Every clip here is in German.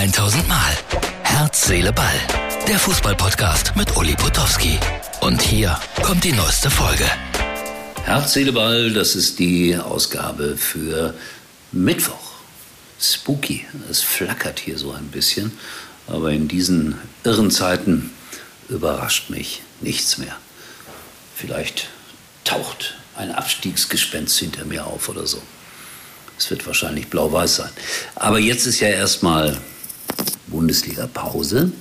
1000 Mal. Herz, Seele, Ball. Der Fußballpodcast mit Uli Potowski. Und hier kommt die neueste Folge. Herz, Seele, Ball, das ist die Ausgabe für Mittwoch. Spooky, es flackert hier so ein bisschen. Aber in diesen irren Zeiten überrascht mich nichts mehr. Vielleicht taucht ein Abstiegsgespenst hinter mir auf oder so. Es wird wahrscheinlich blau-weiß sein. Aber jetzt ist ja erstmal Bundesliga-Pause.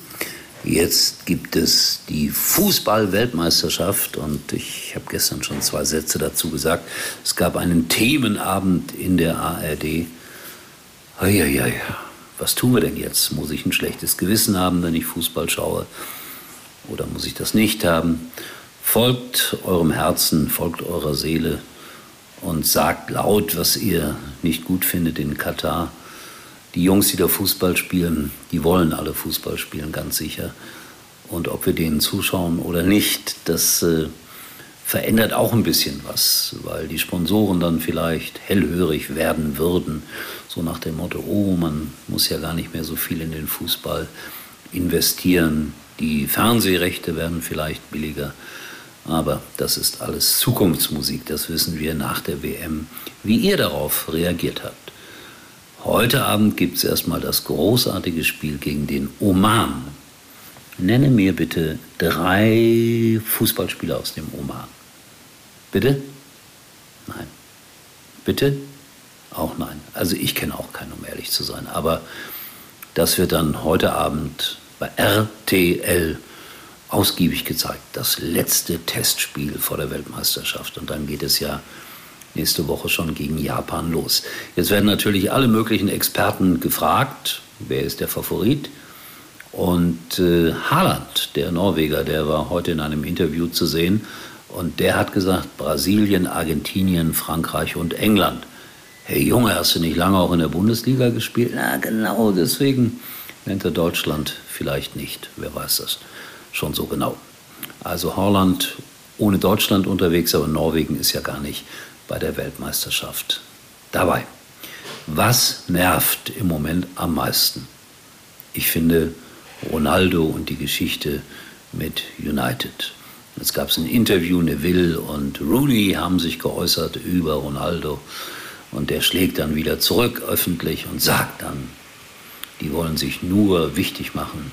Jetzt gibt es die Fußball-Weltmeisterschaft und ich habe gestern schon zwei Sätze dazu gesagt. Es gab einen Themenabend in der ARD. Eieiei, was tun wir denn jetzt? Muss ich ein schlechtes Gewissen haben, wenn ich Fußball schaue? Oder muss ich das nicht haben? Folgt eurem Herzen, folgt eurer Seele und sagt laut, was ihr nicht gut findet in Katar. Die Jungs, die da Fußball spielen, die wollen alle Fußball spielen, ganz sicher. Und ob wir denen zuschauen oder nicht, das äh, verändert auch ein bisschen was, weil die Sponsoren dann vielleicht hellhörig werden würden. So nach dem Motto, oh, man muss ja gar nicht mehr so viel in den Fußball investieren. Die Fernsehrechte werden vielleicht billiger. Aber das ist alles Zukunftsmusik, das wissen wir nach der WM, wie ihr darauf reagiert habt. Heute Abend gibt es erstmal das großartige Spiel gegen den Oman. Nenne mir bitte drei Fußballspieler aus dem Oman. Bitte? Nein. Bitte? Auch nein. Also ich kenne auch keinen, um ehrlich zu sein. Aber das wird dann heute Abend bei RTL ausgiebig gezeigt. Das letzte Testspiel vor der Weltmeisterschaft. Und dann geht es ja nächste Woche schon gegen Japan los. Jetzt werden natürlich alle möglichen Experten gefragt, wer ist der Favorit? Und äh, Haaland, der Norweger, der war heute in einem Interview zu sehen und der hat gesagt, Brasilien, Argentinien, Frankreich und England. Hey Junge, hast du nicht lange auch in der Bundesliga gespielt? Na genau, deswegen nennt er Deutschland vielleicht nicht. Wer weiß das schon so genau. Also Holland ohne Deutschland unterwegs, aber Norwegen ist ja gar nicht bei der Weltmeisterschaft dabei. Was nervt im Moment am meisten? Ich finde Ronaldo und die Geschichte mit United. Jetzt gab es ein Interview, Neville und Rooney haben sich geäußert über Ronaldo und der schlägt dann wieder zurück öffentlich und sagt dann, die wollen sich nur wichtig machen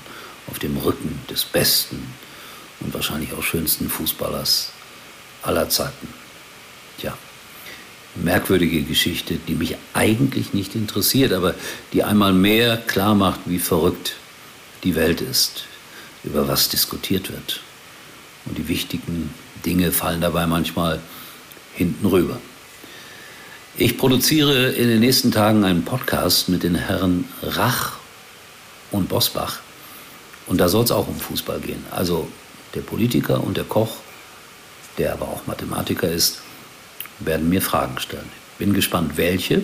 auf dem Rücken des besten und wahrscheinlich auch schönsten Fußballers aller Zeiten. Tja, merkwürdige Geschichte, die mich eigentlich nicht interessiert, aber die einmal mehr klar macht, wie verrückt die Welt ist, über was diskutiert wird. Und die wichtigen Dinge fallen dabei manchmal hinten rüber. Ich produziere in den nächsten Tagen einen Podcast mit den Herren Rach und Bosbach. Und da soll es auch um Fußball gehen. Also der Politiker und der Koch, der aber auch Mathematiker ist, werden mir Fragen stellen. Ich bin gespannt, welche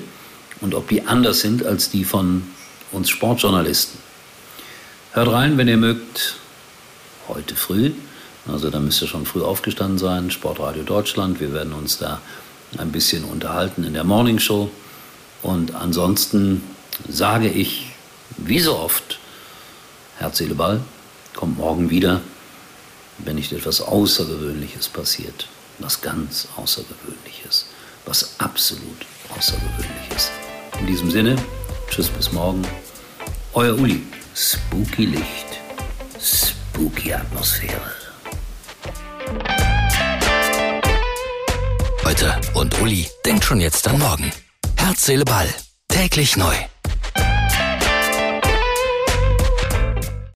und ob die anders sind als die von uns Sportjournalisten. Hört rein, wenn ihr mögt, heute früh. Also da müsst ihr schon früh aufgestanden sein. Sportradio Deutschland. Wir werden uns da ein bisschen unterhalten in der Morning Show. Und ansonsten sage ich, wie so oft, Herz, Seele, Ball kommt morgen wieder, wenn nicht etwas Außergewöhnliches passiert. Was ganz Außergewöhnliches. Was absolut Außergewöhnliches. In diesem Sinne, tschüss bis morgen. Euer Uli. Spooky Licht, spooky Atmosphäre. Heute und Uli denkt schon jetzt an morgen. Herz, Seele, Ball. Täglich neu.